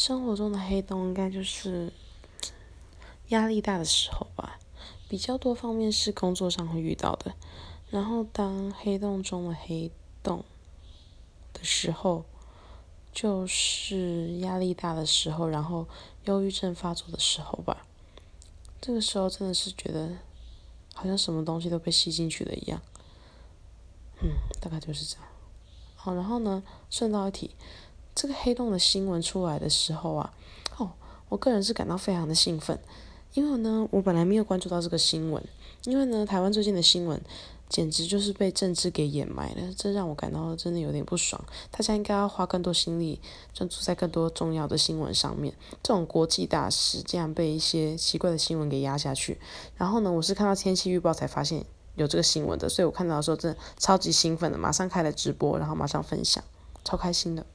生活中的黑洞应该就是压力大的时候吧，比较多方面是工作上会遇到的。然后当黑洞中的黑洞的时候，就是压力大的时候，然后忧郁症发作的时候吧。这个时候真的是觉得好像什么东西都被吸进去了一样。嗯，大概就是这样。好，然后呢，顺道一提，这个黑洞的新闻出来的时候啊，哦，我个人是感到非常的兴奋，因为呢，我本来没有关注到这个新闻，因为呢，台湾最近的新闻。简直就是被政治给掩埋了，这让我感到真的有点不爽。大家应该要花更多心力，专注在更多重要的新闻上面。这种国际大事竟然被一些奇怪的新闻给压下去。然后呢，我是看到天气预报才发现有这个新闻的，所以我看到的时候真的超级兴奋的，马上开了直播，然后马上分享，超开心的。